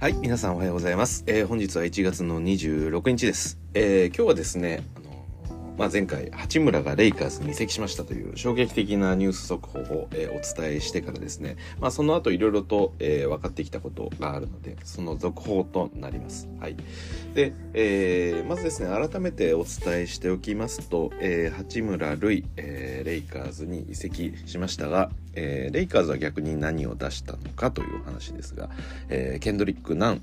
はい、皆さんおはようございます。えー本日は1月の26日です。えー今日はですね、まあ、前回、八村がレイカーズに移籍しましたという衝撃的なニュース速報を、えお伝えしてからですね、まあ、その後いろいろと、え分かってきたことがあるので、その続報となります。はい。で、えーまずですね、改めてお伝えしておきますと、えー八村塁、えーレイカーズに移籍しましたが、えレイカーズは逆に何を出したのかという話ですが、えーケンドリック・ナン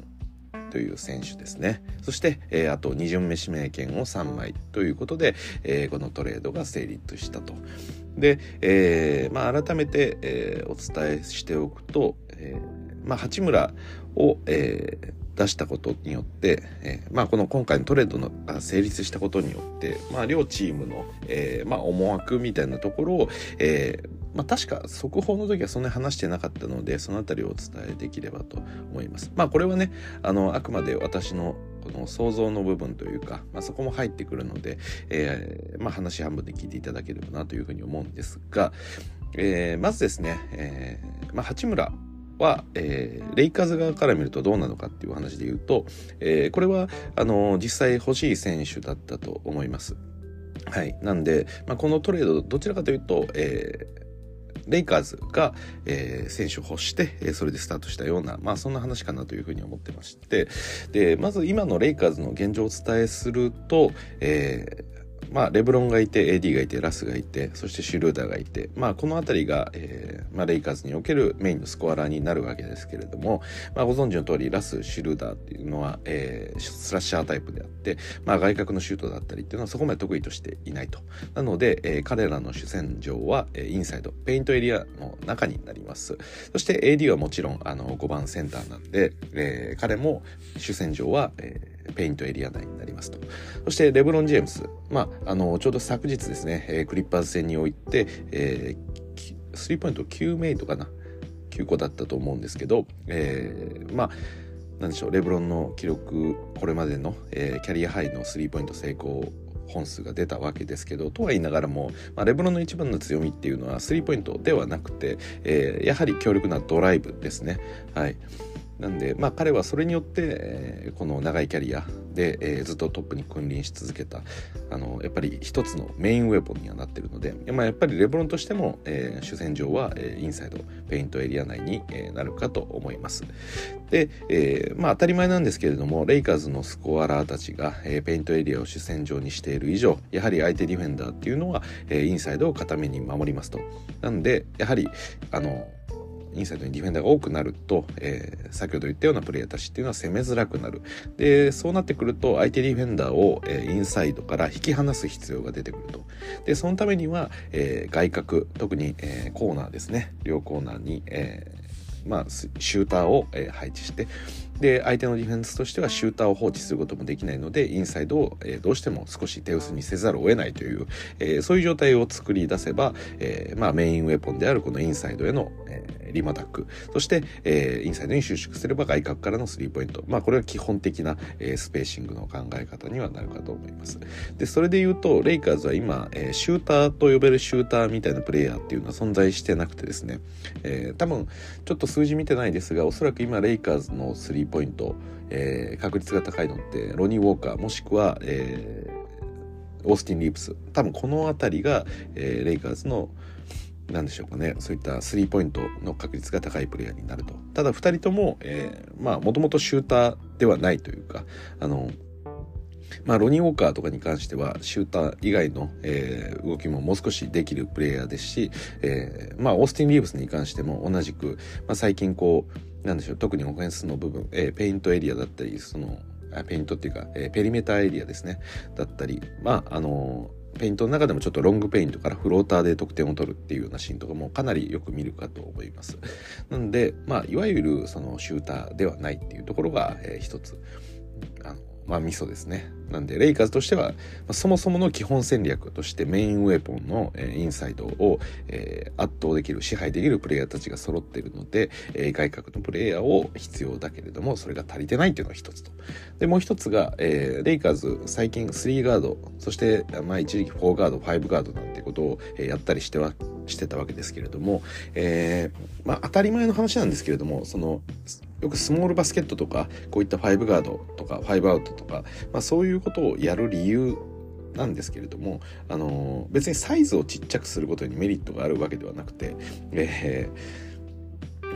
という選手ですねそして、えーあと2巡目指名権を3枚ということで、えーこのトレードが成立したと。で、えーまあ、改めて、えーお伝えしておくと、えーまあ、八村を、えー出したことによって、えーまあ、この今回のトレードのあ成立したことによって、まあ、両チームの、えーまあ、思惑みたいなところを、えーまあ、確か速報の時はそんなに話してなかったのでそのあたりをお伝えできればと思います。まあこれはねあのあくまで私のこの想像の部分というか、まあ、そこも入ってくるので、えーまあ、話半分で聞いていただければなというふうに思うんですが、えーまずですね、えーまあ、八村は、えーレイカーズ側から見るとどうなのかっていう話で言うと、えーこれはあの実際欲しい選手だったと思います。はい、なんで、まあ、このトレードどちらかというと、えーレイカーズが、えー選手を欲して、えそれでスタートしたような、まあそんな話かなというふうに思ってまして、で、まず今のレイカーズの現状をお伝えすると、えまあ、レブロンがいて AD がいてラスがいてそしてシュルーダーがいて、まあ、この辺りが、えーまあ、レイカーズにおけるメインのスコアラーになるわけですけれども、まあ、ご存知の通りラスシュルーダーっていうのは、えースラッシャータイプであって、まあ、外角のシュートだったりっていうのはそこまで得意としていないと。なので、えー彼らの主戦場は、えーインサイドペイントエリアの中になります。そして AD はもちろんあの5番センターなんで、えー彼も主戦場は、えーペイントエリア内になりますと。そしてレブロン・ジェームス、まあ、あのちょうど昨日ですね、えークリッパーズ戦において、えースリーポイント9メイトかな。9個だったと思うんですけど、えーまあなんでしょうレブロンの記録これまでの、えーキャリアハイのスリーポイント成功本数が出たわけですけどとは言いながらも、まあ、レブロンの一番の強みっていうのはスリーポイントではなくて、えーやはり強力なドライブですね。はい。なんで、まあ、彼はそれによって、えーこの長いキャリアで、えーずっとトップに君臨し続けたあのやっぱり一つのメインウェポンにはなってるので、まあ、やっぱりレブロンとしても、えー主戦場は、えーインサイドペイントエリア内に、えーなるかと思います。で、えーまあ当たり前なんですけれどもレイカーズのスコアラーたちが、えーペイントエリアを主戦場にしている以上やはり相手ディフェンダーっていうのは、えーインサイドを固めに守りますと。なんでやはりあのインサイドにディフェンダーが多くなると、えー先ほど言ったようなプレイヤーたちっていうのは攻めづらくなる。で、そうなってくると相手ディフェンダーを、えーインサイドから引き離す必要が出てくると。で、そのためには、えー外角、特に、えーコーナーですね。両コーナーに、えーまあ、シューターを、えー配置してで相手のディフェンスとしてはシューターを放置することもできないのでインサイドを、えーどうしても少し手薄にせざるを得ないという、えーそういう状態を作り出せば、えーまあ、メインウェポンであるこのインサイドへの、えーリマタックそして、えーインサイドに収縮すれば外角からのスリーポイント。まあこれは基本的な、えースペーシングの考え方にはなるかと思います。でそれで言うとレイカーズは今、えーシューターと呼べるシューターみたいなプレイヤーっていうのは存在してなくてですね、えー多分ちょっと数字見てないですがおそらく今レイカーズのスリーポイント、えー確率が高いのってロニー・ウォーカーもしくは、えーオースティン・リープス多分この辺りが、えーレイカーズのなんでしょうかね。そういったスリーポイントの確率が高いプレイヤーになると。ただ2人とも、えーまあもともとシューターではないというかあのまあ、ロニー・ウォーカーとかに関してはシューター以外の、えー動きももう少しできるプレイヤーですし、えーまあ、オースティン・リーブスに関しても同じく、まあ、最近こうなんでしょう特にオフェンスの部分、えーペイントエリアだったりそのあペイントっていうか、えーペリメーターエリアですねだったりまああのペイントの中でもちょっとロングペイントからフローターで得点を取るっていうようなシーンとかもかなりよく見るかと思います。なんで、まあ、いわゆるそのシューターではないっていうところが、えー一つあのまあミソですね。なんでレイカーズとしては、そもそもの基本戦略としてメインウェポンの、えーインサイドを、えー圧倒できる支配できるプレイヤーたちが揃っているので、えー外角のプレイヤーを必要だけれどもそれが足りてないっていうのが一つと。でもう一つが、えーレイカーズ最近3ガードそして、まあ、一時期4ガード5ガードなんてことを、えーやったりしてはしてたわけですけれども、えー、まあ当たり前の話なんですけれどもそのよくスモールバスケットとかこういった5ガードとか5アウトとか、まあ、そういうことをやる理由なんですけれども、あの別にサイズをちっちゃくすることにメリットがあるわけではなくて、えー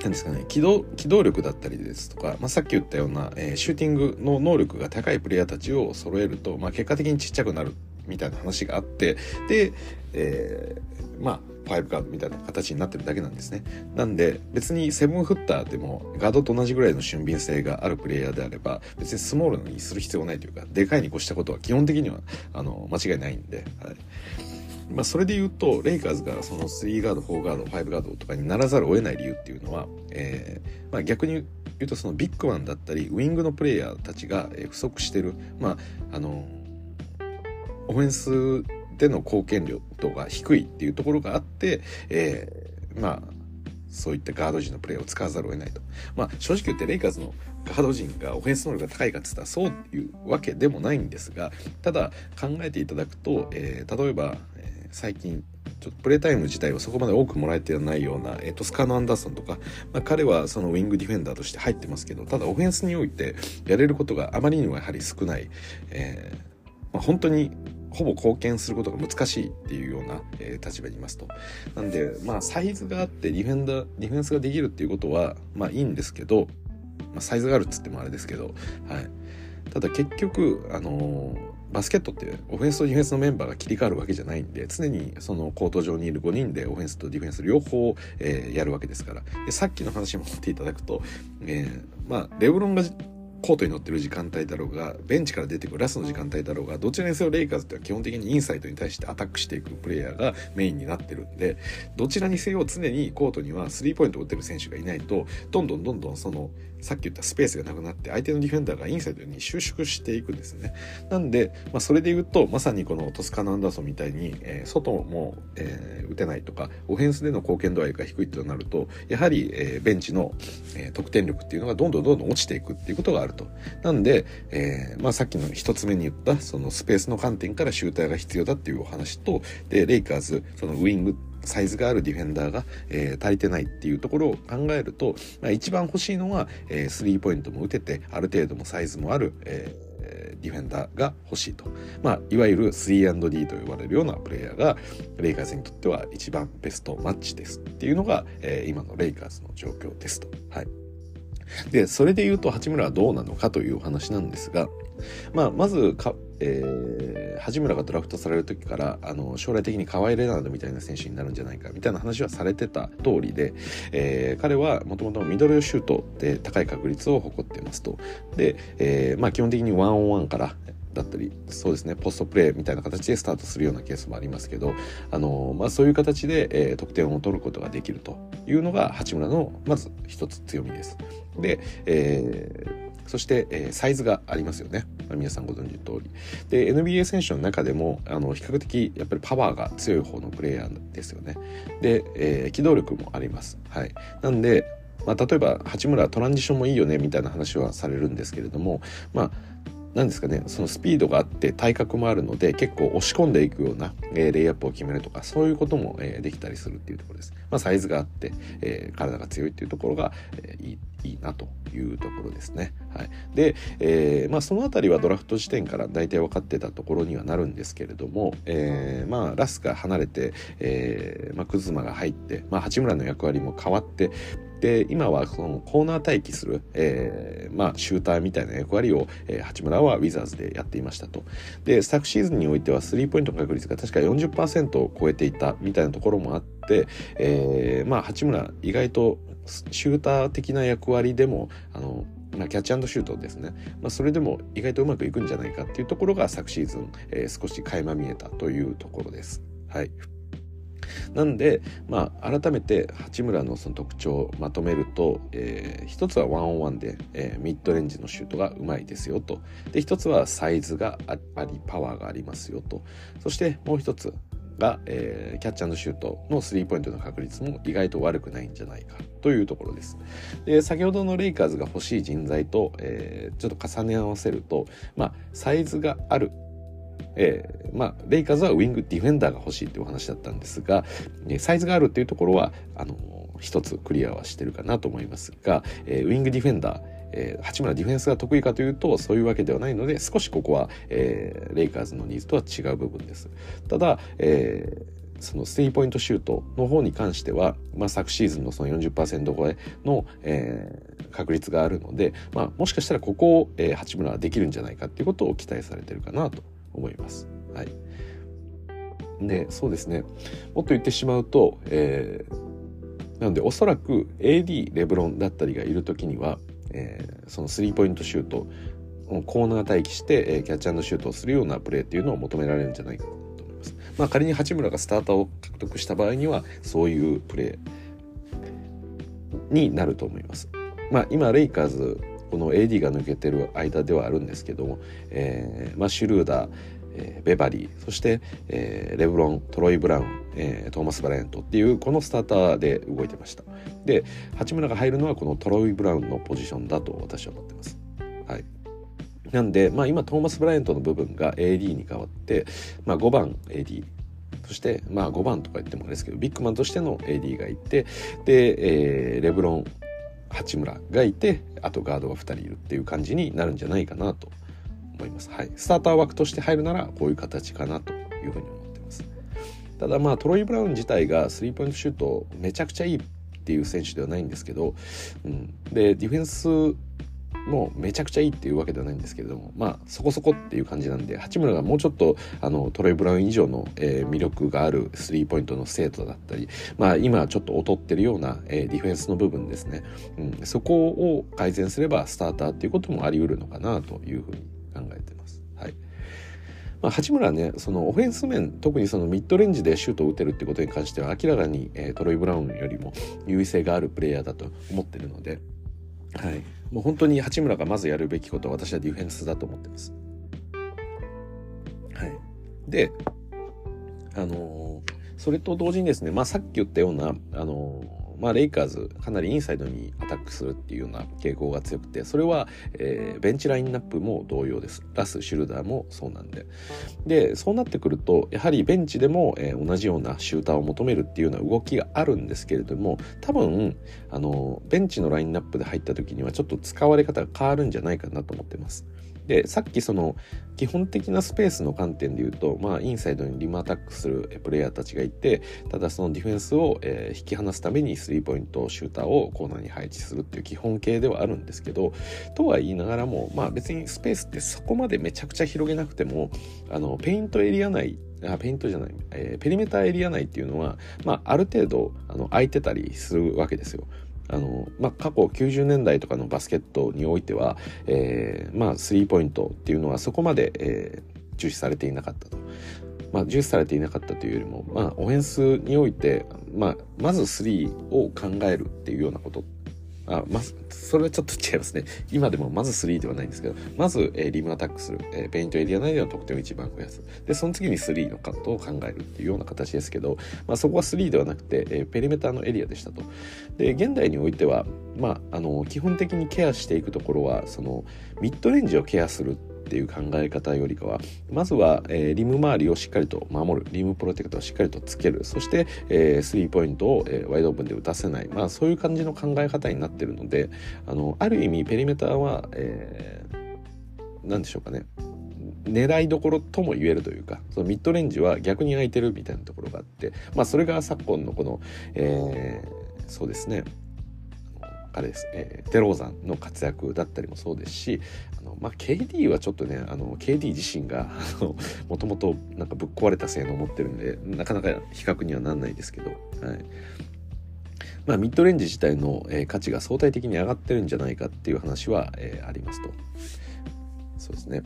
なんですかね、機動機動力だったりですとか、まあ、さっき言ったような、えー、シューティングの能力が高いプレイヤーたちを揃えると、まあ、結果的にちっちゃくなるみたいな話があってで、えー、まあ5ガードみたいな形になってるだけなんですね。なんで別にセブンフッターでもガードと同じぐらいの俊敏性があるプレイヤーであれば別にスモールにする必要ないというかでかいに越したことは基本的にはあの間違いないんで、はいまあ、それで言うとレイカーズがその3ガード4ガード5ガードとかにならざるを得ない理由っていうのは、えーまあ、逆に言うとそのビッグマンだったりウィングのプレイヤーたちが不足してるまああのオフェンスでの貢献量度が低いっていうところがあって、えー、まあそういったガード陣のプレーを使わざるを得ないと。まあ正直言ってレイカーズのガード陣がオフェンス能力が高いかっつったらそういうわけでもないんですが、ただ考えていただくと、えー、例えば、えー、最近ちょっとプレータイム自体はそこまで多くもらえてないような、えー、トスカーノ・アンダーソンとか、まあ、彼はそのウィングディフェンダーとして入ってますけど、ただオフェンスにおいてやれることがあまりにもやはり少ない、えーまあ、本当にほぼ貢献することが難しいっていうような、えー、立場にいますと。なんで、まあ、サイズがあってディフェンダー、ディフェンスができるっていうことは、まあいいんですけど、まあ、サイズがあるっつってもあれですけど、はい。ただ結局、あのー、バスケットってオフェンスとディフェンスのメンバーが切り替わるわけじゃないんで常にそのコート上にいる5人でオフェンスとディフェンス両方、えー、やるわけですからでさっきの話も持っていただくと、えー、まあレブロンがコートに乗ってる時間帯だろうがベンチから出てくるラスの時間帯だろうがどちらにせよレイカーズっては基本的にインサイトに対してアタックしていくプレイヤーがメインになってるんでどちらにせよ常にコートにはスリーポイントを打てる選手がいないとどんどんどんどんそのさっき言ったスペースがなくなって相手のディフェンダーがインサイドに収縮していくんですね。なんで、まあ、それで言うとまさにこのトスカナ・アンダーソンみたいに、えー、外も、えー、打てないとかオフェンスでの貢献度合いが低いとなるとやはり、えー、ベンチの、えー、得点力っていうのがどんどんどんどん落ちていくっていうことがあると。なんで、えーまあ、さっきの一つ目に言ったそのスペースの観点からシューターが必要だっていうお話とでレイカーズそのウイングってサイズがあるディフェンダーが、えー、足りてないっていうところを考えると、まあ、一番欲しいのは、えー、スリーポイントも打ててある程度もサイズもある、えー、ディフェンダーが欲しいと、まあ、いわゆる 3&D と呼ばれるようなプレイヤーがレイカーズにとっては一番ベストマッチですっていうのが、えー、今のレイカーズの状況ですと。はいでそれで言うと八村はどうなのかというお話なんですが、まあ、まずかえー、八村がドラフトされる時からあの将来的に河合レナードみたいな選手になるんじゃないかみたいな話はされてた通りで、えー、彼はもともとミドルシュートで高い確率を誇っていますと。で、えーまあ、基本的にワンオンワンからだったりそうですねポストプレーみたいな形でスタートするようなケースもありますけど、あのまあ、そういう形で、えー、得点を取ることができるというのが八村のまず一つ強みです。で、えーそして、えー、サイズがありますよね。皆さんご存知の通り。で、NBA 選手の中でも、あの、比較的、やっぱりパワーが強い方のプレイヤーですよね。で、えー、機動力もあります。はい。なんで、まあ、例えば、八村トランジションもいいよね、みたいな話はされるんですけれども、まあ、何ですかねそのスピードがあって体格もあるので結構押し込んでいくような、えー、レイアップを決めるとかそういうことも、えー、できたりするっていうところです。まあ、サイズがあって、えー、体が強いっていうところが、えー、いいいいなというところですね。はい、で、えーまあ、その辺りはドラフト時点から大体分かってたところにはなるんですけれども、えーまあ、ラスが離れて、えーまあ、クズマが入って、まあ、八村の役割も変わってで今はそのコーナー待機する、えー、まあ、シューターみたいな役割を、えー、八村はウィザーズでやっていましたと。で昨シーズンにおいてはスリーポイント確率が確か40%を超えていたみたいなところもあって、えー、まあ八村意外とシューター的な役割でもあのまあ、キャッチシュートですね、まあ、それでも意外とうまくいくんじゃないかっていうところが昨シーズン、えー、少し垣間見えたというところです。はい。なんで、まあ、改めて八村のその特徴をまとめると、えー、一つはワンオンワンで、えー、ミッドレンジのシュートがうまいですよと。で、一つはサイズがあり、パワーがありますよと。そしてもう一つが、えー、キャッチャーシュートのスリーポイントの確率も意外と悪くないんじゃないかというところです。で、先ほどのレイカーズが欲しい人材と、えー、ちょっと重ね合わせると、まあ、サイズがあるえー、まあ、レイカーズはウィングディフェンダーが欲しいっていうお話だったんですが、サイズがあるっていうところは、あの、一つクリアはしてるかなと思いますが、えー、ウィングディフェンダー、えー、八村ディフェンスが得意かというとそういうわけではないので少しここは、えー、レイカーズのニーズとは違う部分です。ただ、えーそのスリーポイントシュートの方に関しては、まあ、昨シーズンのその40%超えの、えー、確率があるので、まあ、もしかしたらここを、えー、八村はできるんじゃないかっていうことを期待されてるかなと思います。はい、でそうですねもっと言ってしまうと、えー、なのでおそらく AD レブロンだったりがいる時には、えー、そのスリーポイントシュートコーナー待機して、えー、キャッチシュートをするようなプレーっていうのを求められるんじゃないかと思いまあ、仮に八村がスターターを獲得した場合にはそういうプレーになると思います。まあ、今レイカーズこの AD が抜けてる間ではあるんですけども、えーまあ、シュルーダー、えー、ベバリーそして、えー、レブロントロイ・ブラウン、えー、トーマス・バラエントっていうこのスターターで動いてました。で八村が入るのはこのトロイ・ブラウンのポジションだと私は思ってます。はい。なんで、まあ、今トーマス・ブライアントの部分が AD に変わって、まあ、5番 AD そして、まあ、5番とか言ってもあれですけどビッグマンとしての AD がいてで、えー、レブロン八村がいてあとガードが2人いるっていう感じになるんじゃないかなと思います。はい、スターター枠として入るならこういう形かなというふうに思ってます。ただまあトロイ・ブラウン自体がスリーポイントシュートめちゃくちゃいいっていう選手ではないんですけど、うん、でディフェンスもうめちゃくちゃいいっていうわけではないんですけれどもまあそこそこっていう感じなんで八村がもうちょっとあのトレイ・ブラウン以上の、えー、魅力があるスリーポイントの精度だったりまあ今ちょっと劣ってるような、えー、ディフェンスの部分ですね、うん、そこを改善すればスターターっていうこともあり得るのかなというふうに考えてます。はいまあ、八村はねそのオフェンス面特にそのミッドレンジでシュートを打てるってことに関しては明らかに、えー、トロイ・ブラウンよりも優位性があるプレイヤーだと思ってるので。はい、もう本当に八村がまずやるべきことは私はディフェンスだと思ってます。はい、であのー、それと同時にですね、まあ、さっき言ったような、あのーまあ、レイカーズかなりインサイドにアタックするっていうような傾向が強くてそれは、えー、ベンチラインナップも同様ですラス・シュルダーもそうなんででそうなってくるとやはりベンチでも、えー、同じようなシューターを求めるっていうような動きがあるんですけれども多分あのベンチのラインナップで入った時にはちょっと使われ方が変わるんじゃないかなと思ってます。でさっきその基本的なスペースの観点で言うと、まあ、インサイドにリムアタックするプレイヤーたちがいてただそのディフェンスを、えー、引き離すためにスリーポイントシューターをコーナーに配置するっていう基本形ではあるんですけどとは言いながらも、まあ、別にスペースってそこまでめちゃくちゃ広げなくてもあのペイントエリア内あペイントじゃない、えー、ペリメーターエリア内っていうのは、まあ、ある程度あの空いてたりするわけですよ。あの、まあ、過去90年代とかのバスケットにおいては、えー、まあ、スリーポイントっていうのはそこまで、えー、重視されていなかったと。まあ、重視されていなかったというよりも、まあ、オフェンスにおいて、まあ、まずスリーを考えるっていうようなことあ、まず、それはちょっと違いますね。今でもまず3ではないんですけど、まず、えー、リムアタックする、えー、ペイントエリア内での得点を一番増やす。で、その次に3のカットを考えるっていうような形ですけど、まあ、そこは3ではなくて、えー、ペリメーターのエリアでしたと。で、現代においては、まあ、あの、基本的にケアしていくところは、その、ミッドレンジをケアするっていう考え方よりかはまずは、えー、リム周りをしっかりと守る。リムプロテクトをしっかりとつける。そして、えー、スリーポイントを、えー、ワイドオープンで打たせない、まあ、そういう感じの考え方になってるのであのある意味ペリメーターは、えー、何でしょうかね。狙いどころとも言えるというかそのミッドレンジは逆に空いてるみたいなところがあってまあそれが昨今のこの、えー、そうですね。彼です、えー、デローザンの活躍だったりもそうですしあの、まあ、KD はちょっとねあの KD 自身が もともとなんかぶっ壊れた性能を持ってるんでなかなか比較にはなんないですけど、はい。まあ、ミッドレンジ自体の、えー、価値が相対的に上がってるんじゃないかっていう話は、えー、ありますと。そうですね。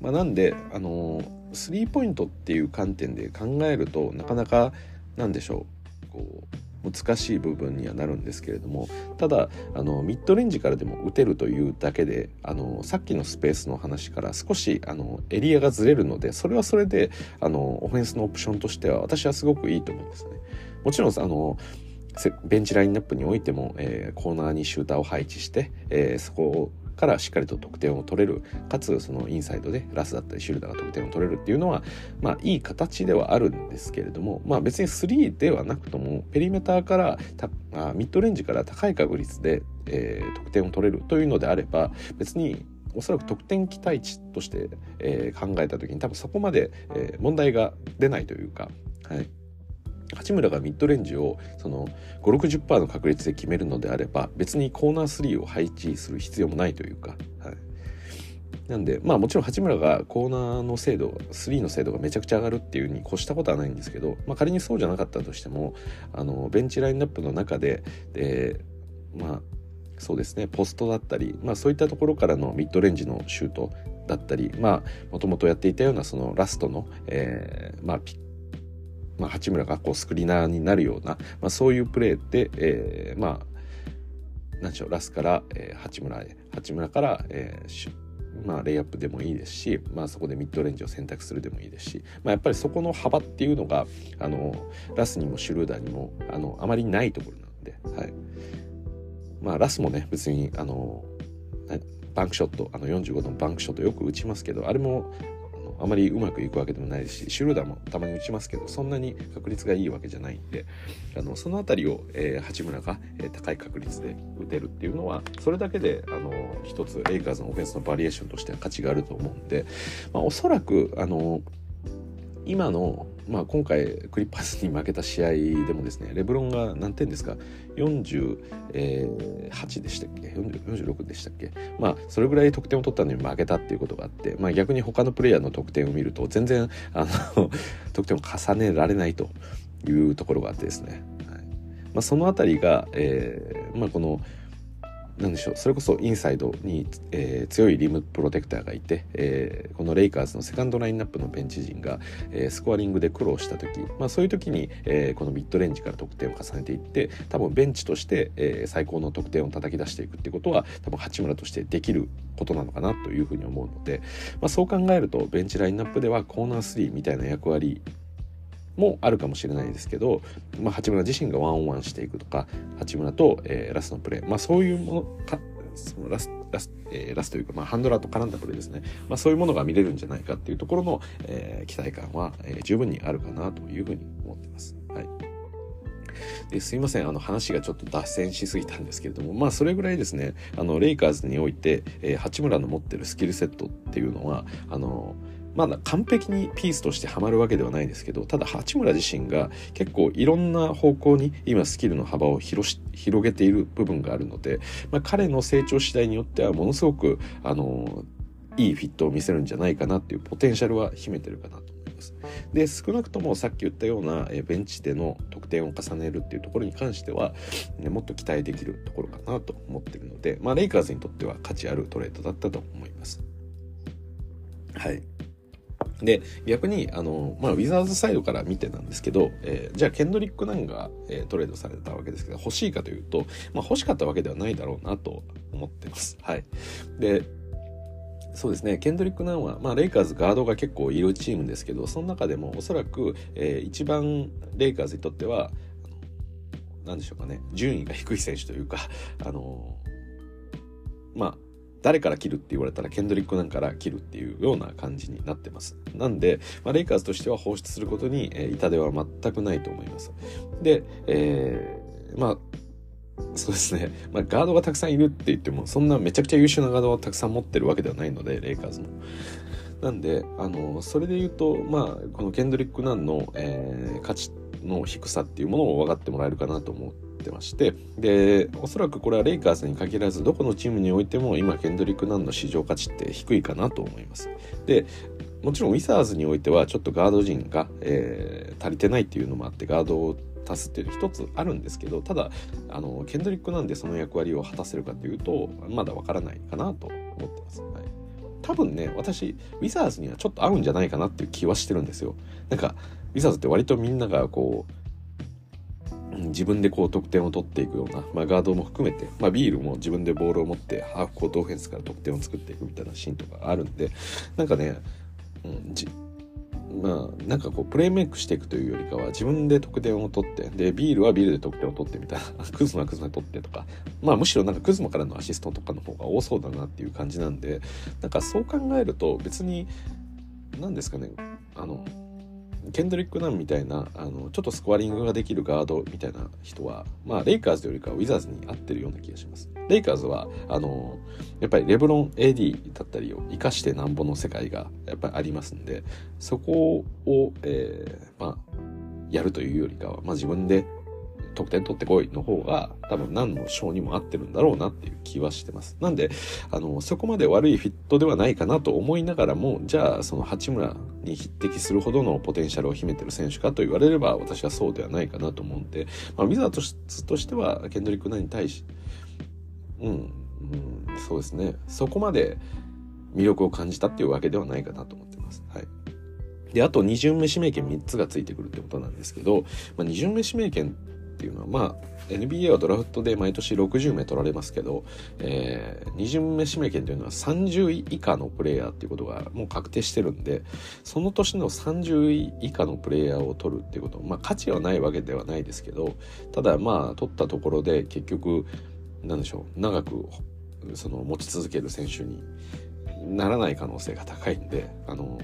まあ、なんで、あのスリーポイントっていう観点で考えるとなかなかなんでしょう。こう難しい部分にはなるんですけれどもただあのミッドレンジからでも打てるというだけであのさっきのスペースの話から少しあのエリアがずれるのでそれはそれであのオフェンスのオプションとしては私はすごくいいと思うんですね。もちろんあのベンチラインナップにおいても、えー、コーナーにシューターを配置して、えー、そこからしっかりと得点を取れるかつそのインサイドでラスだったりシュルダーが得点を取れるっていうのはまあいい形ではあるんですけれどもまあ別に3ではなくともペリメーターからあミッドレンジから高い確率で、えー、得点を取れるというのであれば別におそらく得点期待値として、えー、考えた時に多分そこまで、えー、問題が出ないというか、はい、八村がミッドレンジをその560%の確率で決めるのであれば別にコーナー3を配置する必要もないというか、はい、なんでまあもちろん八村がコーナーの精度3の精度がめちゃくちゃ上がるっていうに越したことはないんですけど、まあ、仮にそうじゃなかったとしてもあのベンチラインナップの中ででまあそうですねポストだったり、まあ、そういったところからのミッドレンジのシュートだったりまあもともとやっていたようなそのラストの、えー、まあピッまあ、八村がこうスクリーナーになるような、まあ、そういうプレーで、えー、まあ何でしょうラスから、えー、八村へ八村から、えー、まあ、レイアップでもいいですし、まあ、そこでミッドレンジを選択するでもいいですし、まあ、やっぱりそこの幅っていうのがあのラスにもシュルーダーにもあのあまりないところなので、はい。まあ、ラスもね別にあのバンクショットあの45度のバンクショットよく打ちますけどあれもあまりうまくいくわけでもないしシュルーダーもたまに打ちますけどそんなに確率がいいわけじゃないんであのその辺りを、えー、八村が、えー、高い確率で打てるっていうのはそれだけであの一つレイカーズのオフェンスのバリエーションとしては価値があると思うんで、まあ、おそらくあの今のまあ、今回クリッパーズに負けた試合でもですねレブロンが何点ですか？48でしたっけ？46でしたっけ？まあそれぐらい得点を取ったのに負けたっていうことがあって、まあ、逆に他のプレイヤーの得点を見ると全然あの 得点を重ねられないというところがあってですね、はい。まあ、その辺りが、えーまあ、このなんでしょうそれこそインサイドに、えー、強いリムプロテクターがいて、えー、このレイカーズのセカンドラインナップのベンチ陣が、えー、スコアリングで苦労した時、まあ、そういう時に、えー、このミッドレンジから得点を重ねていって多分ベンチとして、えー、最高の得点を叩き出していくってことは多分八村としてできることなのかなというふうに思うので、まあ、そう考えるとベンチラインナップではコーナー3みたいな役割もあるかもしれないですけど、まあ、八村自身がワンオンワンしていくとか八村と、えー、ラストのプレー、まあ、そういうものかそのラスラス,、えー、ラスというか、まあ、ハンドラーと絡んだプレーですね、まあ、そういうものが見れるんじゃないかっていうところの、えー、期待感は、えー、十分にあるかなというふうに思ってます。はい。ですいません。あの話がちょっと脱線しすぎたんですけれどもまあそれぐらいですね。あのレイカーズにおいて、えー、八村の持ってるスキルセットっていうのはあのまだ完璧にピースとしてはまるわけではないですけどただ八村自身が結構いろんな方向に今スキルの幅を広げている部分があるので、まあ、彼の成長次第によってはものすごくあのいいフィットを見せるんじゃないかなっていうポテンシャルは秘めてるかなと思います。で少なくともさっき言ったようなベンチでの得点を重ねるっていうところに関しては、ね、もっと期待できるところかなと思ってるので、まあ、レイカーズにとっては価値あるトレードだったと思います。はい。で、逆に、あの、まあ、ウィザーズサイドから見てなんですけど、えー、じゃあ、ケンドリック・ナンが、えー、トレードされたわけですけど、欲しいかというと、まあ、欲しかったわけではないだろうなと思ってます。はい。で、そうですね、ケンドリック・ナンは、まあ、レイカーズガードが結構いるチームですけど、その中でもおそらく、えー、一番レイカーズにとっては、何でしょうかね、順位が低い選手というか、あのまあ、誰から切るって言われたらケンドリックなんから切るっていうような感じになってます。なんで、まあ、レイカーズとしては放出することに、えー、痛手は全くないと思います。で、えー、まあ、そうですね。まあ、ガードがたくさんいるって言っても、そんなめちゃくちゃ優秀なガードをたくさん持ってるわけではないので、レイカーズも。なんで、あの、それで言うと、まあ、このケンドリック・ナンの、えー、価値の低さっていうものを分かってもらえるかなと思ってましてでおそらくこれはレイカーズに限らずどこのチームにおいても今ケンドリック・ナンの市場価値って低いかなと思います。でもちろんウィザーズにおいてはちょっとガード陣が、えー、足りてないっていうのもあってガードを足すっていうの一つあるんですけどただあのケンドリックなんでその役割を果たせるかというとまだわからないかなと思ってます、はい、多分ね私ウィザーズにはちょっと合うんじゃないかなっていう気はしてるんですよ。なんかウィザーズって割とみんながこう自分でこう得点を取っていくような、まあ、ガードも含めて、まあ、ビールも自分でボールを持ってハーフコートオフェンスから得点を作っていくみたいなシーンとかあるんでなんかね、うん、じまあなんかこうプレーメイクしていくというよりかは自分で得点を取ってでビールはビールで得点を取ってみたいな クズマはクズマ取ってとかまあむしろなんかクズマからのアシストとかの方が多そうだなっていう感じなんでなんかそう考えると別に何ですかねあのケンドリック・ナンみたいなあのちょっとスコアリングができるガードみたいな人は、まあ、レイカーズよりかウィザーズに合ってるような気がします。レイカーズはあのやっぱりレブロン AD だったりを生かしてなんぼの世界がやっぱりありますんでそこを、えー、まあやるというよりかは、まあ、自分で得点取ってこいの方が多分何の賞にも合ってるんだろうなっていう気はしてます。なんで、あの、そこまで悪いフィットではないかなと思いながらも、じゃあその八村に匹敵するほどのポテンシャルを秘めてる選手かと言われれば私はそうではないかなと思うんで、まあ、ウィザードとしてはケンドリック・ナイに対し、うん、うん、そうですね、そこまで魅力を感じたっていうわけではないかなと思ってます。はい。で、あと2巡目指名権3つがついてくるってことなんですけど、まあ、2巡目指名権っていうのはまあ NBA はドラフトで毎年60名取られますけど、えー、2巡目指名権というのは30位以下のプレイヤーっていうことがもう確定してるんでその年の30位以下のプレイヤーを取るっていうことまあ価値はないわけではないですけどただまあ取ったところで結局なんでしょう長くその持ち続ける選手にならない可能性が高いんであの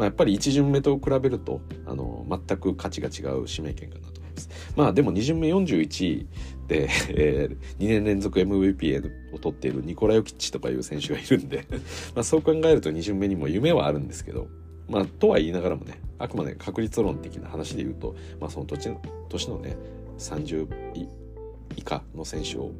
まあ、やっぱり1巡目と比べるとあの全く価値が違う指名権かな。まあでも2巡目41位で、えー、2年連続 MVP を取っているニコラ・ヨキッチとかいう選手がいるんで まあそう考えると2巡目にも夢はあるんですけど、まあとは言いながらもね、あくまで確率論的な話で言うと、まあその年年のね、30以下の選手を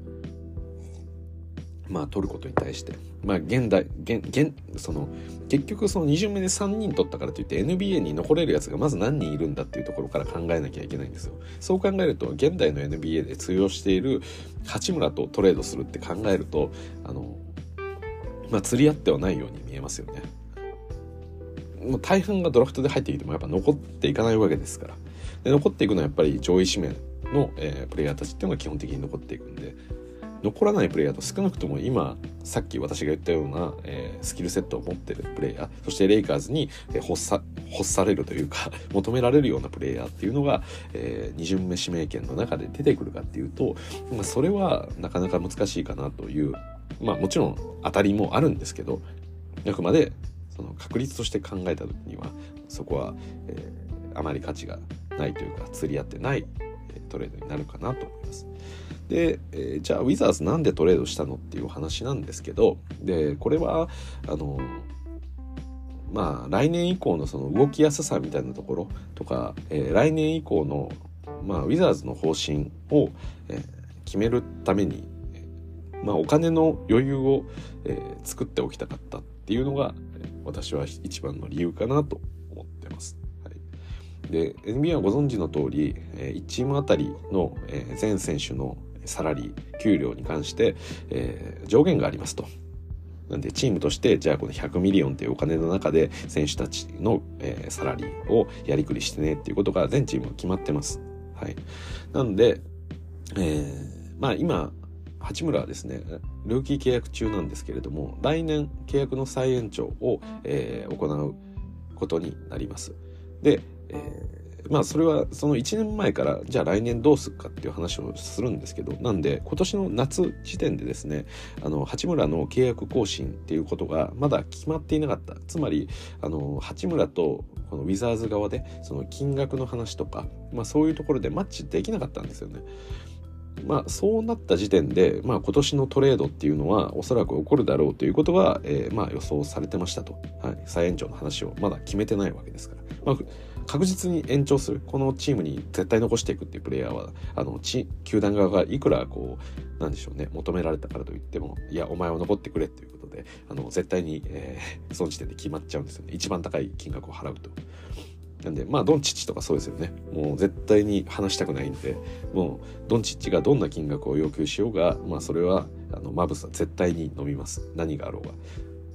まあ、取ることに対して、まあ、現代現現その結局その2巡目で3人取ったからといって NBA に残れるやつがまず何人いるんだっていうところから考えなきゃいけないんですよ。そう考えると現代の NBA で通用している八村とトレードするって考えるとあの、まあ、釣り合ってはないように見えますよね。もう大半がドラフトで入ってきてもやっぱ残っていかないわけですから。で残っていくのはやっぱり上位指名の、えー、プレイヤーたちっていうのが基本的に残っていくんで。残らないプレイヤーと少なくとも今さっき私が言ったような、えー、スキルセットを持ってるプレイヤーそしてレイカーズに、えー、欲さ欲されるというか 求められるようなプレイヤーっていうのが、えー、2巡目指名権の中で出てくるかっていうと、まあ、それはなかなか難しいかなというまあもちろん当たりもあるんですけどあくまでその確率として考えた時にはそこは、えー、あまり価値がないというか釣り合ってないトレードになるかなと思います。で、えー、じゃあウィザーズなんでトレードしたのっていう話なんですけどでこれはあのまあ来年以降のその動きやすさみたいなところとか、えー、来年以降の、まあ、ウィザーズの方針を、えー、決めるために、まあ、お金の余裕を、えー、作っておきたかったっていうのが私は一番の理由かなと思ってます。で NBA はご存知の通り1チームあたりの全選手のサラリー給料に関して、えー、上限がありますと。なんでチームとしてじゃあこの100 million というお金の中で選手たちの、えー、サラリーをやりくりしてねっていうことが全チーム決まってます。はい。なんで、えー、まあ今八村はですねルーキー契約中なんですけれども来年契約の再延長を、えー、行うことになります。で、えーまあそれはその1年前からじゃあ来年どうするかっていう話をするんですけどなんで今年の夏時点でですねあの八村の契約更新っていうことがまだ決まっていなかった。つまりあの八村とこのウィザーズ側でその金額の話とか、まあ、そういうところでマッチできなかったんですよね。まあ、そうなった時点で、まあ、今年のトレードっていうのはおそらく起こるだろうということが、えー、まあ予想されてましたと、はい、再延長の話をまだ決めてないわけですから、まあ、確実に延長する。このチームに絶対残していくっていうプレイヤーはあの球団側がいくらこうなんでしょうね求められたからといってもいやお前は残ってくれっていうことであの絶対に、えー、その時点で決まっちゃうんですよね。一番高い金額を払うと。なんでまあドンチッチとかそうですよね。もう絶対に話したくないんでもうドンチッチがどんな金額を要求しようがまあそれはあのマブスは絶対に飲みます。何があろうが。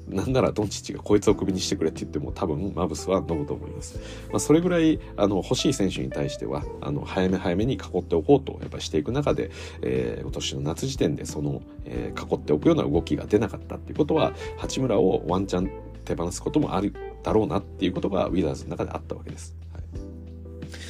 なんならドンチッチがこいつをクビにしてくれって言っても多分マブスは飲むと思います。まあ、それぐらいあの欲しい選手に対してはあの早め早めに囲っておこうとやっぱしていく中で、えー、今年の夏時点でその、えー、囲っておくような動きが出なかったっていうことは八村をワンチャン手放すこともあるだろうなっていうことがウィザーズの中であったわけです。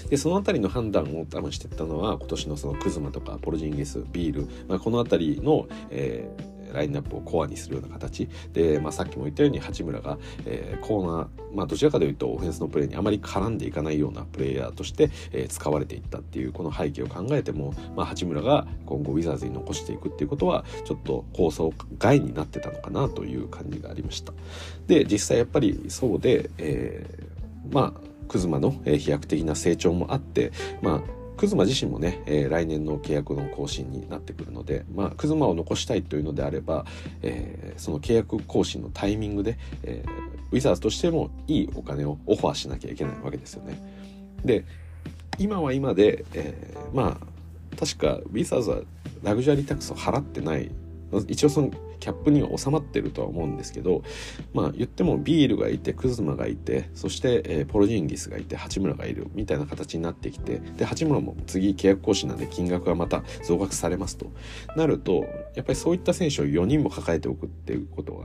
でその辺りの判断を多分していったのは今年のそのクズマとかポルジンギスビール、まあ、この辺りの、えーラインナップをコアにするような形で、まあ、さっきも言ったように八村が、えー、コーナー、まあ、どちらかというとオフェンスのプレーにあまり絡んでいかないようなプレイヤーとして、えー、使われていったっていうこの背景を考えても、まあ、八村が今後ウィザーズに残していくっていうことはちょっと構想外になってたのかなという感じがありました。で実際やっぱりそうで、えー、まあクズマの飛躍的な成長もあって、まあ、クズマ自身もね、えー、来年の契約の更新になってくるので、まあ、クズマを残したいというのであれば、えー、その契約更新のタイミングで、えー、ウィザーズとしてもいいお金をオファーしなきゃいけないわけですよね。で今は今で、え、まあ確かウィザーズはラグジュアリータックスを払ってない一応そのキャップには収まってるとは思うんですけどまあ言ってもビールがいてクズマがいてそして、えー、ポロジンギスがいて八村がいるみたいな形になってきてで八村も次契約更新なんで金額がまた増額されますとなるとやっぱりそういった選手を4人も抱えておくっていうこと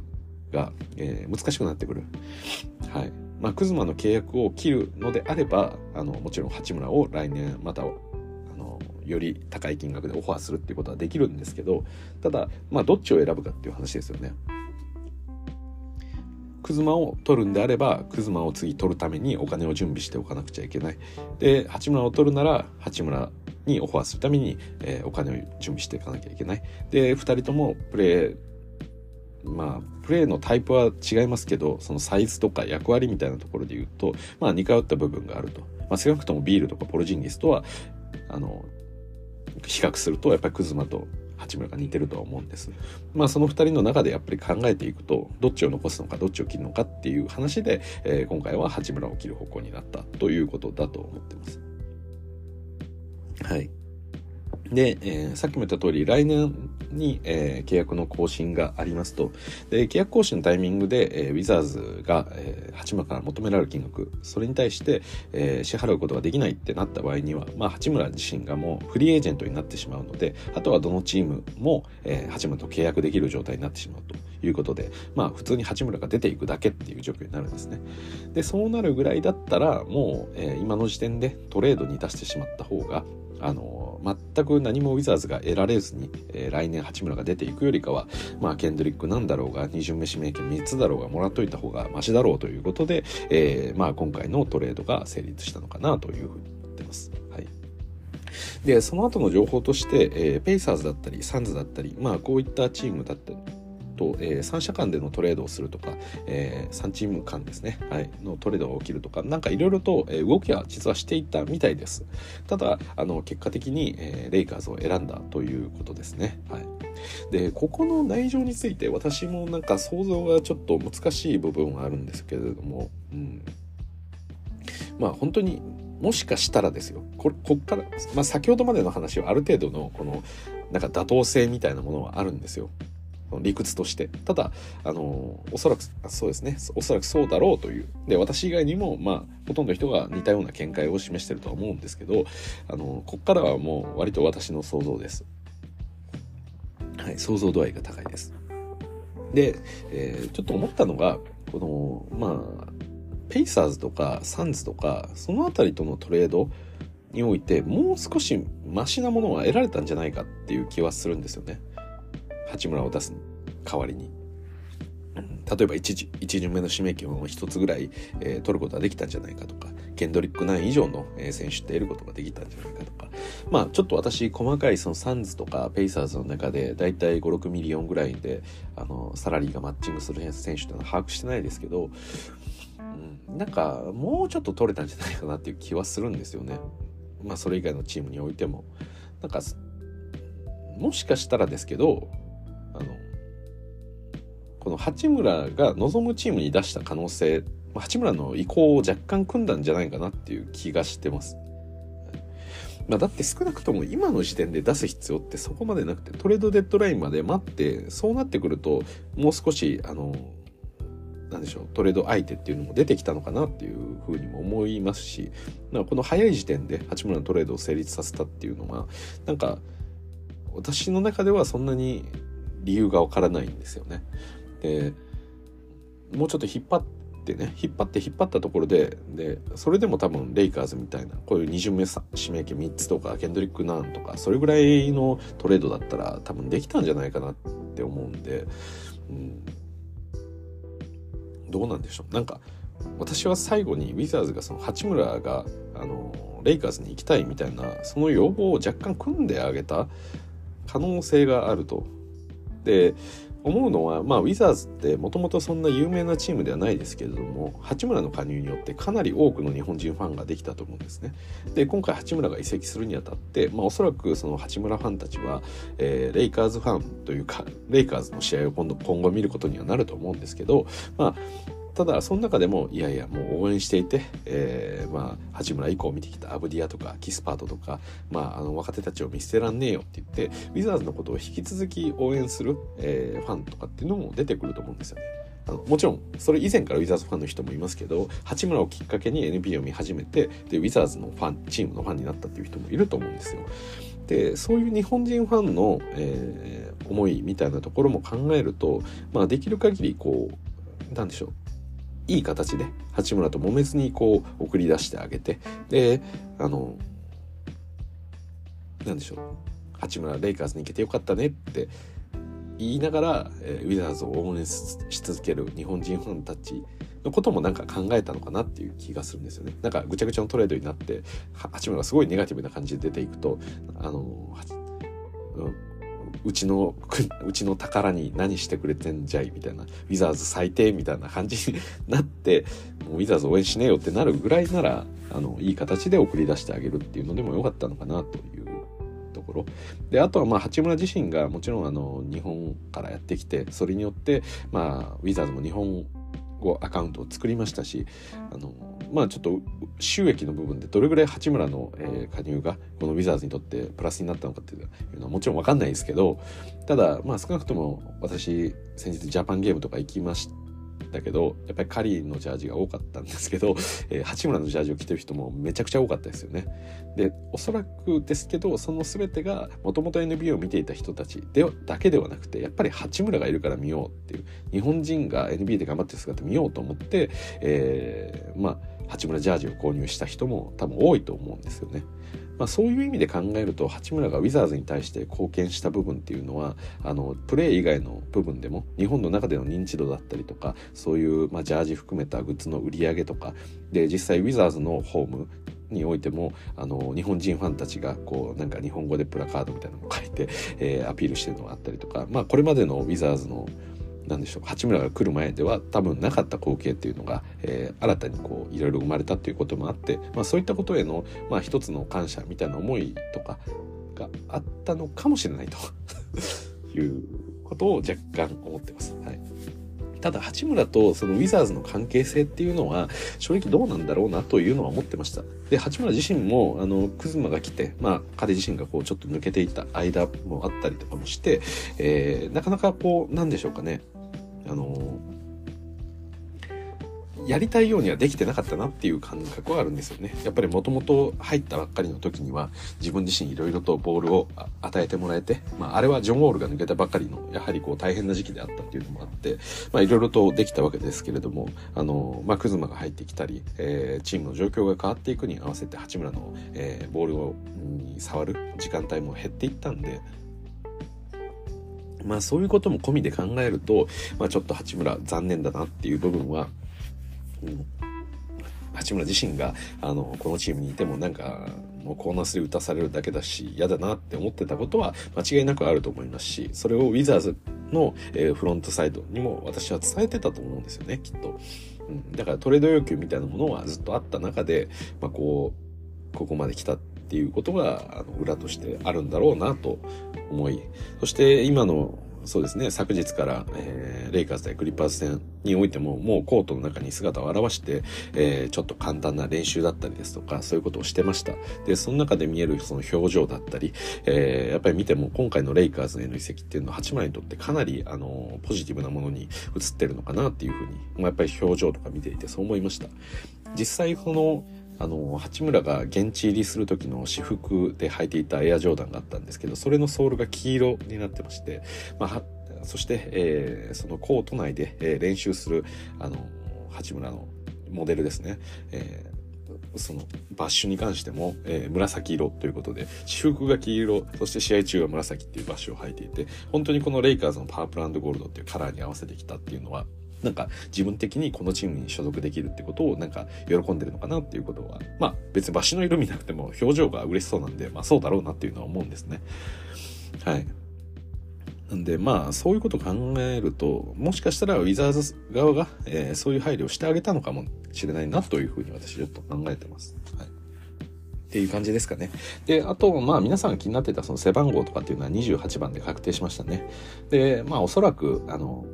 が、えー、難しくなってくる。はいまあ、クズマの契約を切るのであればあのもちろん八村を来年またより高い金額でオファーするっていうことはできるんですけどただまあどっちを選ぶかっていう話ですよね。クズマを取るんであればクズマを次取るためにお金を準備しておかなくちゃいけない。で八村を取るなら八村にオファーするために、えー、お金を準備していかなきゃいけない。で2人ともプレーまあプレーのタイプは違いますけどそのサイズとか役割みたいなところで言うとまあ似通った部分があると、まあ、少なくともビールとかポルジンギスとはあの比較するとやっぱりクズマと八村が似てるとは思うんです。まあその2人の中でやっぱり考えていくとどっちを残すのかどっちを切るのかっていう話で、えー、今回は八村を切る方向になったということだと思ってます。はい。で、えー、さっきも言った通り、来年に、えー、契約の更新がありますと。で、契約更新のタイミングで、えー、ウィザーズが、えー、八村から求められる金額、それに対して、えー、支払うことができないってなった場合には、まあ、八村自身がもうフリーエージェントになってしまうので、あとはどのチームも、えー、八村と契約できる状態になってしまうということで、まあ、普通に八村が出ていくだけっていう状況になるんですね。で、そうなるぐらいだったら、もう、えー、今の時点でトレードに出してしまった方が、あの全く何もウィザーズが得られずに、えー、来年八村が出ていくよりかは、まあ、ケンドリックなんだろうが二巡目指名権3つだろうがもらっといた方がマシだろうということで、えーまあ、今回のトレードが成立したのかなというふうに思ってます。はいでその後の情報として、えー、ペイサーズだったりサンズだったり、まあ、こういったチームだったりと、えー、3社間でのトレードをするとか、えー、3チーム間ですね、はい、のトレードが起きるとか、なんかいろいろと、動きは実はしていたみたいです。ただ、あの、結果的に、えー、レイカーズを選んだということですね。はい。で、ここの内情について私もなんか想像がちょっと難しい部分はあるんですけれども、うん。まあ本当にもしかしたらですよここっから、まあ、先ほどまでの話はある程度のこのなんか妥当性みたいなものはあるんですよ。理屈として。ただ、あの、おそらく、そうですね。おそらくそうだろうという。で、私以外にも、まあ、ほとんど人が似たような見解を示してるとは思うんですけど、あの、こっからはもう割と私の想像です。はい、想像度合いが高いです。で、えー、ちょっと思ったのが、この、まあ、ペイサーズとかサンズとか、そのあたりとのトレードにおいて、もう少しマシなものは得られたんじゃないかっていう気はするんですよね。八村を出す代わりに。例えば 1, 1巡目の指名権を1つぐらい、えー、取ることができたんじゃないかとか、ケンドリック・ナン以上の、えー、選手って得ることができたんじゃないかとか、まあちょっと私細かいそのサンズとかペイサーズの中でだいたい5、6 million ぐらいで、あの、サラリーがマッチングする選手っていうのは把握してないですけど、うん、なんかもうちょっと取れたんじゃないかなっていう気はするんですよね。まあそれ以外のチームにおいても。なんか、もしかしたらですけど、あのこの八村が望むチームに出した可能性八村の意向を若干組んだんじゃないかなっていう気がしてます。まあ、だって少なくとも今の時点で出す必要ってそこまでなくてトレードデッドラインまで待ってそうなってくるともう少しあのなんでしょうトレード相手っていうのも出てきたのかなっていうふうにも思いますしこの早い時点で八村のトレードを成立させたっていうのはなんか私の中ではそんなに理由がわからないんですよね。でもうちょっと引っ張ってね引っ張って引っ張ったところででそれでも多分レイカーズみたいなこういう2巡目指名権3つとかケンドリック・ナーンとかそれぐらいのトレードだったら多分できたんじゃないかなって思うんで、うん、どうなんでしょうなんか私は最後にウィザーズがその八村があのレイカーズに行きたいみたいなその要望を若干組んであげた可能性があると。で思うのは、まあ、ウィザーズってもともとそんな有名なチームではないですけれども八村の加入によってかなり多くの日本人ファンができたと思うんですね。で今回八村が移籍するにあたって、まあ、おそらくその八村ファンたちは、えー、レイカーズファンというかレイカーズの試合を今度今後見ることにはなると思うんですけど、まあ、ただその中でもいやいやもう応援していて、えー、まあ八村以降見てきたアブディアとかキスパートとか、まあ、あの若手たちを見捨てらんねえよって言ってウィザーズのことを引き続き応援する、えー、ファンとかっていうのも出てくると思うんですよね。あのもちろんそれ以前からウィザーズファンの人もいますけど八村をきっかけに NBA を見始めてでウィザーズのファンチームのファンになったっていう人もいると思うんですよ。でそういう日本人ファンの、えー、思いみたいなところも考えると、まあ、できる限りこうなんでしょういい形で八村と揉めずにこう送り出してあげてであのなんでしょう八村レイカーズに行けてよかったねって言いながら、えー、ウィザーズを応援し続ける日本人ファンたちのこともなんか考えたのかなっていう気がするんですよね。なんかぐちゃぐちゃのトレードになって八村がすごいネガティブな感じで出ていくとあの、うんうちの、うちの宝に何してくれてんじゃいみたいな、ウィザーズ最低みたいな感じに なって、もうウィザーズ応援しねえよってなるぐらいなら、あの、いい形で送り出してあげるっていうのでもよかったのかなというところ。で、あとはまあ、八村自身がもちろんあの、日本からやってきて、それによって、まあ、ウィザーズも日本語アカウントを作りましたし、あの、まあちょっと収益の部分でどれぐらい八村の、えー、加入がこのウィザーズにとってプラスになったのかっていうのはもちろん分かんないですけどただまあ少なくとも私先日ジャパンゲームとか行きましたけどやっぱりカリーのジャージが多かったんですけど、えー、八村のジャージを着てる人もめちゃくちゃ多かったですよね。でおそらくですけどその全てがもともと NBA を見ていた人たちでだけではなくてやっぱり八村がいるから見ようっていう日本人が NBA で頑張ってる姿見ようと思って、えー、まあ八村ジャージを購入した人も多分多いと思うんですよね。まあ、そういう意味で考えると八村がウィザーズに対して貢献した部分っていうのはあのプレー以外の部分でも日本の中での認知度だったりとかそういう、まあ、ジャージ含めたグッズの売り上げとかで実際ウィザーズのホームにおいてもあの日本人ファンたちがこうなんか日本語でプラカードみたいなのを書いて、えー、アピールしてるのがあったりとか、まあ、これまでのウィザーズのなんでしょう八村が来る前では多分なかった光景っていうのが、えー、新たにこういろいろ生まれたっていうこともあって、まあ、そういったことへの、まあ、一つの感謝みたいな思いとかがあったのかもしれないと いうことを若干思ってます。はいただ八村とそのウィザーズの関係性っていうのは正直どうなんだろうなというのは思ってました。で、八村自身もあのクズマが来て、まあ彼自身がこうちょっと抜けていた間もあったりとかもして、えー、なかなかこうなんでしょうかね。あのやりたいようにはできてなかったなっていう感覚はあるんですよね。やっぱりもともと入ったばっかりの時には自分自身いろいろとボールを与えてもらえて、まあ、あれはジョン・ウォールが抜けたばっかりのやはりこう大変な時期であったっていうのもあって、まあ、いろいろとできたわけですけれども、あの、まあ、クズマが入ってきたり、えー、チームの状況が変わっていくに合わせて八村の、えー、ボールを、に触る時間帯も減っていったんで、まあそういうことも込みで考えると、まあちょっと八村残念だなっていう部分は、うん、八村自身があのこのチームにいてもなんかもうコーナースで打たされるだけだし嫌だなって思ってたことは間違いなくあると思いますしそれをウィザーズの、えー、フロントサイドにも私は伝えてたと思うんですよねきっと、うん、だからトレード要求みたいなものはずっとあった中で、まあ、こうここまで来たっていうことがあの裏としてあるんだろうなと思いそして今のそうですね、昨日から、えー、レイカーズ対クリッパーズ戦においても、もうコートの中に姿を現して、えー、ちょっと簡単な練習だったりですとか、そういうことをしてました。で、その中で見えるその表情だったり、えー、やっぱり見ても今回のレイカーズへの移籍っていうのは八村にとってかなり、あの、ポジティブなものに映ってるのかなっていうふうに、まあ、やっぱり表情とか見ていてそう思いました。実際、その、あの八村が現地入りする時の私服で履いていたエアジョーダンがあったんですけどそれのソールが黄色になってまして、まあ、そして、えーそのコート内で、えー練習する、あの、八村のモデルですね。えーそのバッシュに関しても、えー紫色ということで、私服が黄色、そして試合中は紫っていうバッシュを履いていて、本当にこのレイカーズのパープルゴールドっていうカラーに合わせてきたっていうのは、なんか自分的にこのチームに所属できるってことをなんか喜んでるのかなっていうことは、まあ別にバッシュの色見なくても表情が嬉しそうなんで、まあそうだろうなっていうのは思うんですね。はい。なんでまあそういうこと考えるともしかしたらウィザーズ側が、えーそういう配慮をしてあげたのかもしれないなというふうに私ちょっと考えてます。はいっていう感じですかね。で、あと、まあ皆さんが気になってたその背番号とかっていうのは28番で確定しましたね。で、まあおそらく、あの、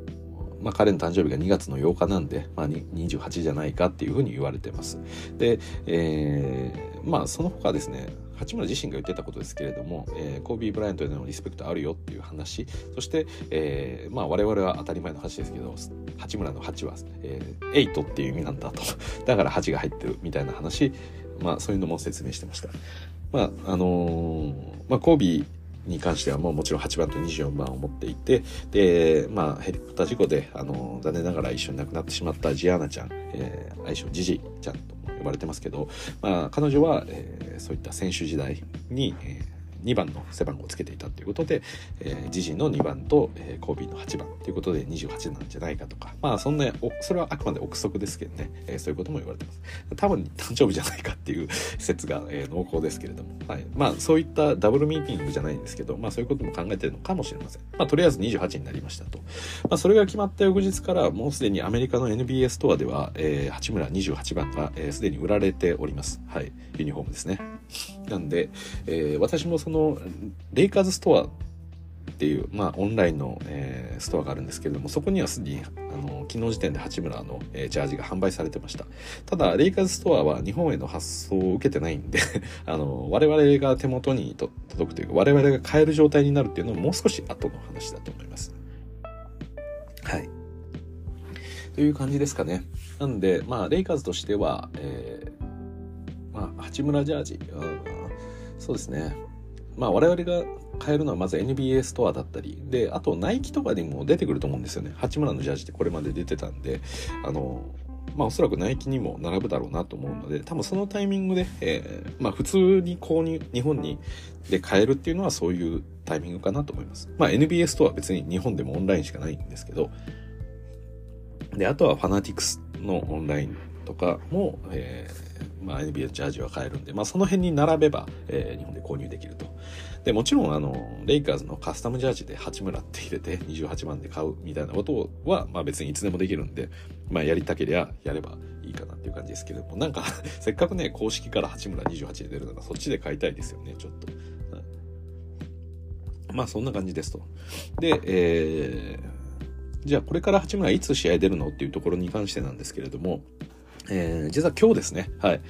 まあ彼の誕生日が2月の8日なんで、まあ28じゃないかっていうふうに言われてます。で、えーまあその他ですね、八村自身が言ってたことですけれども、えーコービー・ブライアントへのリスペクトあるよっていう話、そして、えーまあ我々は当たり前の話ですけど、八村の8は、えー、8っていう意味なんだと。だから8が入ってるみたいな話、まあそういうのも説明してました。まああのーまあコービーに関してはもうもちろん8番と24番を持っていて、で、まあヘリコプター事故で、あの残念ながら一緒に亡くなってしまったジアーナちゃん、えー愛称ジジちゃんと呼ばれてますけど、まあ彼女は、えーそういった選手時代に、えー2番の背番号をつけていたということで、えー、自身の2番と、えーコービーの8番ということで28なんじゃないかとか。まあそんなそれはあくまで憶測ですけどね、えーそういうことも言われてます。多分誕生日じゃないかっていう 説が、えー濃厚ですけれども、はい、まあそういったダブルミーティングじゃないんですけどまあそういうことも考えてるのかもしれません。まあとりあえず28になりましたと。まあそれが決まった翌日からもうすでにアメリカの NBA ストアでは、えー八村28番がえー、に売られております。はい。ユニフォームですね。なんで、えー私もそのレイカーズストアっていう、まあ、オンラインの、えーストアがあるんですけれどもそこにはすでにあの昨日時点で八村の、えージャージが販売されてました。ただレイカーズストアは日本への発送を受けてないんで あの我々が手元にと届くというか我々が買える状態になるっていうのはもう少し後の話だと思います。はい。という感じですかね。なんでまあレイカーズとしては、えーまあ、八村ジャージ、うんそうですね。まあ我々が買えるのはまず NBA ストアだったり、で、あとナイキとかにも出てくると思うんですよね。八村のジャージってこれまで出てたんで、あの、まあおそらくナイキにも並ぶだろうなと思うので、多分そのタイミングで、えーまあ普通に購入、日本にで買えるっていうのはそういうタイミングかなと思います。まあ NBA ストアは別に日本でもオンラインしかないんですけど、で、あとはファナティクスのオンラインとかも、えーまあ、NBA のジャージは買えるんで、まあ、その辺に並べば、えー日本で購入できると。で、もちろん、あの、レイカーズのカスタムジャージで八村って入れて28万で買うみたいなことは、まあ別にいつでもできるんで、まあやりたけりゃやればいいかなっていう感じですけども、なんか、せっかくね、公式から八村28で出るならそっちで買いたいですよね、ちょっと。まあそんな感じですと。で、えーじゃあこれから八村いつ試合出るのっていうところに関してなんですけれども、えー実は今日ですね、はい。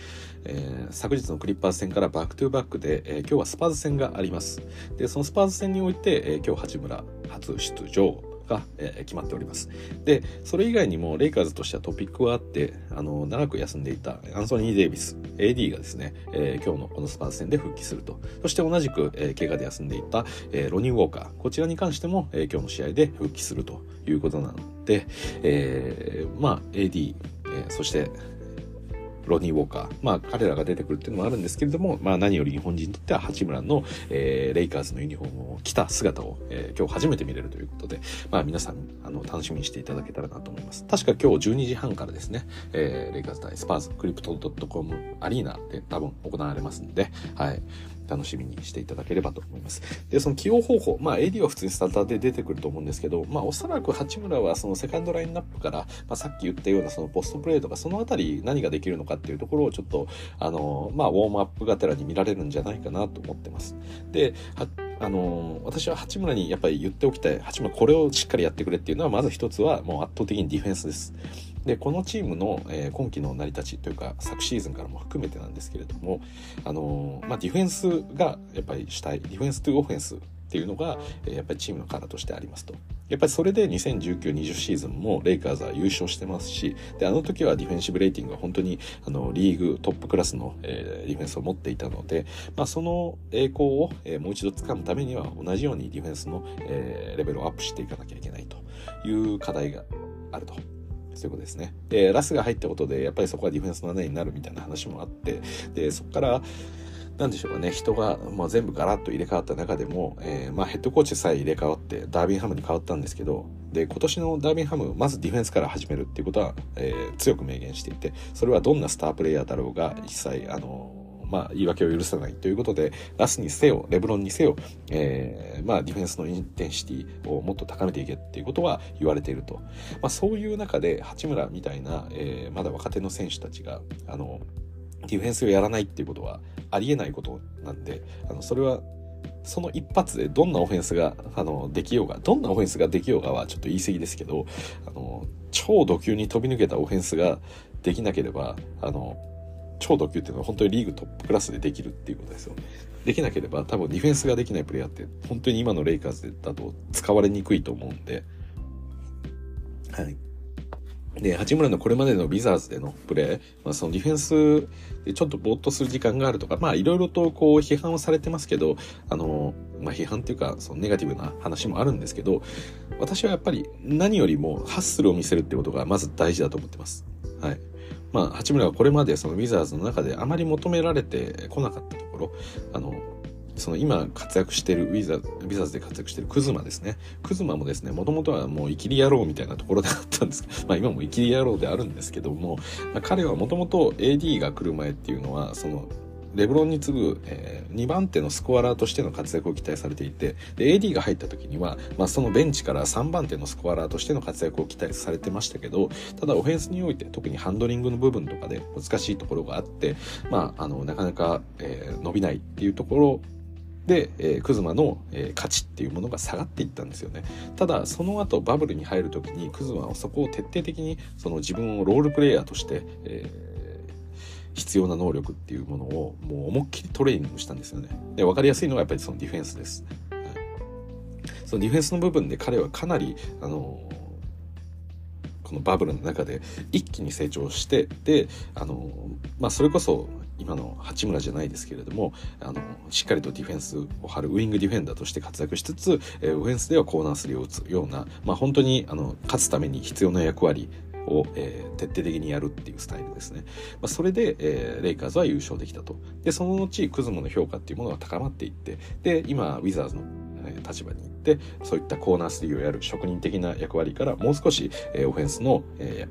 えー昨日のクリッパーズ戦から back to back で、えー今日はスパーズ戦があります。で、そのスパーズ戦において、えー今日八村初出場が、えー決まっております。で、それ以外にもレイカーズとしてはトピックはあって、あの、長く休んでいたアンソニー・デイビス、AD がですね、えー今日のこのスパーズ戦で復帰すると。そして同じく、えー怪我で休んでいた、えーロニー・ウォーカー、こちらに関しても、えー今日の試合で復帰するということなので、えーまあ、AD、えーそして、ロニー・ウォーカー。まあ、彼らが出てくるっていうのもあるんですけれども、まあ、何より日本人にとっては八村の、えーレイカーズのユニフォームを着た姿を、えー今日初めて見れるということで、まあ、皆さん、あの、楽しみにしていただけたらなと思います。確か今日12時半からですね、えーレイカーズ対スパーズ、クリプト .com アリーナで多分行われますんで、はい。楽しみにしていただければと思います。で、その起用方法、まあ AD は普通にスターターで出てくると思うんですけど、まあおそらく八村はそのセカンドラインナップから、まあさっき言ったようなそのポストプレーとかそのあたり何ができるのかっていうところをちょっと、あの、まあウォームアップがてらに見られるんじゃないかなと思ってます。で、はあの私は八村にやっぱり言っておきたい八村これをしっかりやってくれっていうのはまず一つはもう圧倒的にディフェンスですでこのチームの、えー今季の成り立ちというか昨シーズンからも含めてなんですけれども、あのーまあ、ディフェンスがやっぱりしたいディフェンスというオフェンスっていうのが、えやっぱりチームのカラーとしてありますと。やっぱりそれで2019-20シーズンもレイカーズは優勝してますし、で、あの時はディフェンシブレーティングが本当にあのリーグトップクラスの、えー、ディフェンスを持っていたので、まあ、その栄光を、えー、もう一度掴むためには同じようにディフェンスの、えー、レベルをアップしていかなきゃいけないという課題があると。そういうことですね。で、ラスが入ったことで、やっぱりそこはディフェンスの穴になるみたいな話もあって、で、そこから、なんでしょうかね、人が、まあ、全部ガラッと入れ替わった中でも、えー、まあ、ヘッドコーチさえ入れ替わって、ダービンハムに変わったんですけど、で、今年のダービンハム、まずディフェンスから始めるっていうことは、えー、強く明言していて、それはどんなスタープレイヤーだろうが、一切、あのまあ、言い訳を許さないということで、ラスにせよ、レブロンにせよ、えー、まあ、ディフェンスのインテンシティをもっと高めていけっていうことは言われていると。まあ、そういう中で、八村みたいな、えー、まだ若手の選手たちが、あの、ディフェンスをやらないっていうことはありえないことなんで、あの、それはその一発でどんなオフェンスが、あの、できようが、どんなオフェンスができようがはちょっと言い過ぎですけど、あの、超ド級に飛び抜けたオフェンスができなければ、あの、超ド級っていうのは本当にリーグトップクラスでできるっていうことですよ。できなければ多分ディフェンスができないプレイヤーって本当に今のレイカーズだと使われにくいと思うんで、はい。で、八村のこれまでのビザーズでのプレー、まあ、そのディフェンスでちょっとぼーっとする時間があるとか、まあいろいろとこう批判をされてますけど、あの、まあ批判っていうか、そのネガティブな話もあるんですけど、私はやっぱり何よりもハッスルを見せるってことがまず大事だと思ってます。はい。まあ、八村はこれまでそのウィザーズの中であまり求められてこなかったところ、あの、その今活躍してるウィザウィザーズで活躍してるクズマですね。クズマもですね、もともとはもう生きり野郎みたいなところだったんですが、まあ今も生きり野郎であるんですけども、まあ、彼はもともと AD が来る前っていうのは、そのレブロンに次ぐ、えー、2番手のスコアラーとしての活躍を期待されていて、で、AD が入った時には、まあ、そのベンチから3番手のスコアラーとしての活躍を期待されてましたけど、ただオフェンスにおいて特にハンドリングの部分とかで難しいところがあって、まあ、あの、なかなか、えー、伸びないっていうところで、えー、クズマの、えー、価値っていうものが下がっていったんですよね。ただ、その後バブルに入る時にクズマはそこを徹底的にその自分をロールプレイヤーとして、えー必要な能力っていうものをもう思いっきりトレーニングしたんですよね。で、分かりやすいのがやっぱりそのディフェンスです。はい、そのディフェンスの部分で彼はかなり、あのこのバブルの中で一気に成長して、で、あのまあ、それこそ今の八村じゃないですけれども、あの、しっかりとディフェンスを張るウィングディフェンダーとして活躍しつつ、えー、オフェンスではコーナースリーを打つような、まあ、本当に、あの、勝つために必要な役割を、えー、徹底的にやるっていうスタイルですね。まあ、それで、えー、レイカーズは優勝できたと。で、その後、クズモの評価っていうものが高まっていって、で、今、ウィザーズの立場に行ってそういったコーナー3をやる職人的な役割からもう少し、えー、オフェンスの、え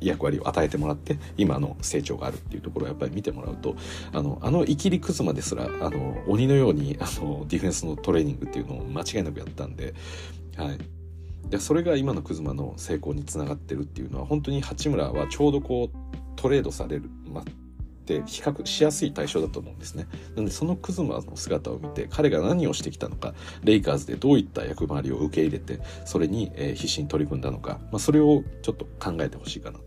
ー、役割を与えてもらって今の成長があるっていうところをやっぱり見てもらうとあのあのイキリクズマですらあの鬼のようにあのディフェンスのトレーニングっていうのを間違いなくやったんで、はい、でそれが今のクズマの成功につながってるっていうのは本当に八村はちょうどこうトレードされる、まって比較しやすい対象だと思うんですね。なのでそのクズマの姿を見て彼が何をしてきたのかレイカーズでどういった役回りを受け入れてそれに、え必死に取り組んだのか、まあ、それをちょっと考えてほしいかなと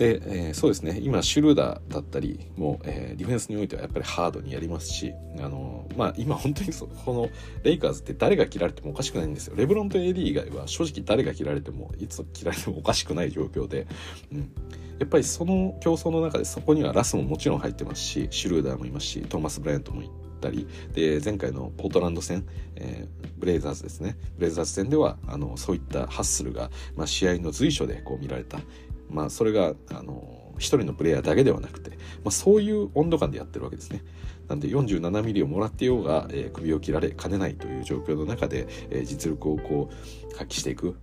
で、えー、そうですね、今、シュルーダーだったりも、えー、ディフェンスにおいてはやっぱりハードにやりますし、あのー、まあ、今本当にそこのレイカーズって誰が切られてもおかしくないんですよ。レブロンと AD 以外は正直誰が切られても、いつ切られてもおかしくない状況で、うん。やっぱりその競争の中でそこにはラスももちろん入ってますし、シュルーダーもいますし、トーマス・ブライアントもいたり、で、前回のポートランド戦、えー、ブレイザーズですね。ブレイザーズ戦では、あの、そういったハッスルが、まあ、試合の随所でこう見られた。まあ、それが、あの、一人のプレイヤーだけではなくて、まあ、そういう温度感でやってるわけですね。なんで47ミリをもらってようが、えー、首を切られかねないという状況の中で、えー、実力をこう発揮していく。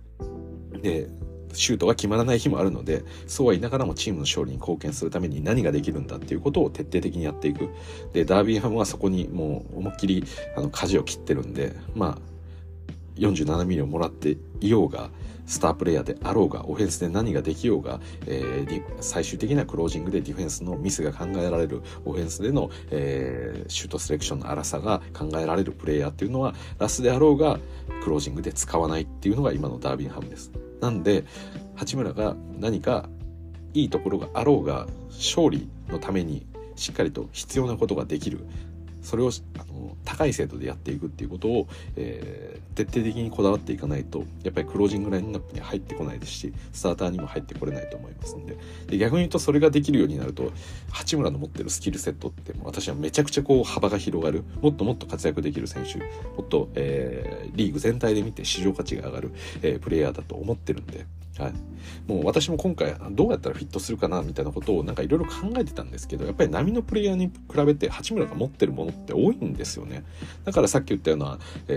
で、シュートが決まらない日もあるので、そうは言いながらもチームの勝利に貢献するために何ができるんだっていうことを徹底的にやっていく。で、ダービーハムはそこにもう思いっきりあの舵を切ってるんで、まあ、47ミリをもらっていようが、スタープレイヤーであろうが、オフェンスで何ができようが、えー、最終的なクロージングでディフェンスのミスが考えられる、オフェンスでの、えー、シュートセレクションの荒さが考えられるプレイヤーっていうのは、ラスであろうが、クロージングで使わないっていうのが今のダービンハムです。なんで、八村が何かいいところがあろうが、勝利のためにしっかりと必要なことができる。それをあの高い精度でやっていくっていうことを、えー、徹底的にこだわっていかないとやっぱりクロージングラインナップに入ってこないですしスターターにも入ってこれないと思いますんで。で逆に言うとそれができるようになると八村の持ってるスキルセットって私はめちゃくちゃこう幅が広がる。もっともっと活躍できる選手。もっと、えー、リーグ全体で見て市場価値が上がる、えー、プレイヤーだと思ってるんで。はい、もう私も今回どうやったらフィットするかなみたいなことをなんかいろいろ考えてたんですけどやっぱり波のプレイヤーに比べて八村が持ってるものって多いんですよね。だからさっき言ったような、え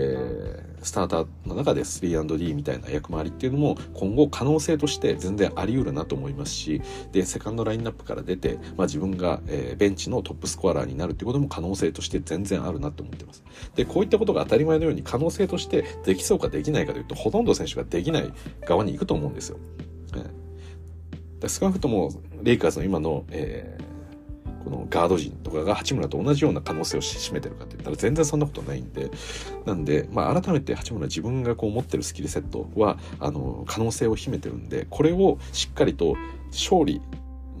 ー、スターターの中で 3&D みたいな役回りっていうのも今後可能性として全然あり得るなと思いますしでセカンドラインナップから出て、まあ、自分が、えー、ベンチのトップスコアラーになるっていうことも可能性として全然あるなと思ってます。でこういったことが当たり前のように可能性としてできそうかできないかというとほとんど選手ができない側に行くと思うんですよ。で少なくともレイカーズの今の、えー、このガード陣とかが八村と同じような可能性を占めてるかって言ったら全然そんなことないんで。なんで、まあ、改めて八村自分がこう持ってるスキルセットはあの可能性を秘めてるんでこれをしっかりと勝利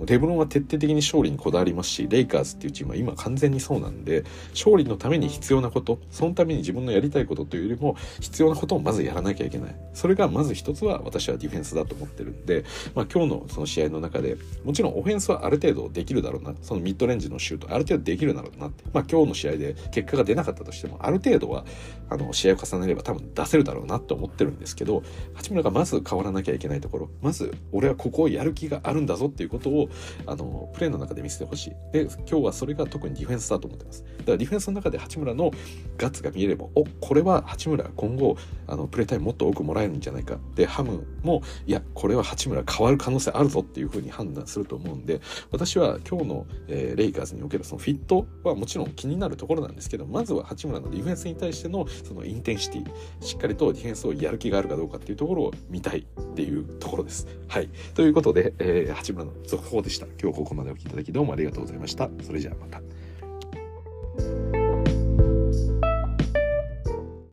レブロンは徹底的に勝利にこだわりますし、レイカーズっていうチームは今完全にそうなんで、勝利のために必要なこと、そのために自分のやりたいことというよりも、必要なことをまずやらなきゃいけない。それがまず一つは私はディフェンスだと思ってるんで、まあ今日のその試合の中で、もちろんオフェンスはある程度できるだろうな。そのミッドレンジのシュート、ある程度できるだろうなって。まあ今日の試合で結果が出なかったとしても、ある程度は、あの、試合を重ねれば多分出せるだろうなと思ってるんですけど、八村がまず変わらなきゃいけないところ、まず俺はここをやる気があるんだぞっていうことを、あの、プレーの中で見せてほしい。で、今日はそれが特にディフェンスだと思ってます。だからディフェンスの中で八村のガッツが見えれば、お、これは八村今後、あの、プレータイムもっと多くもらえるんじゃないか。で、ハムも、いや、これは八村変わる可能性あるぞっていうふうに判断すると思うんで、私は今日の、えー、レイカーズにおけるそのフィットはもちろん気になるところなんですけど、まずは八村のディフェンスに対してのそのインテンシティ、しっかりとディフェンスをやる気があるかどうかっていうところを見たいっていうところです。はい。ということで、えー、八村の続報でした。今日ここまでお聴きいただきどうもありがとうございました。それじゃあまた。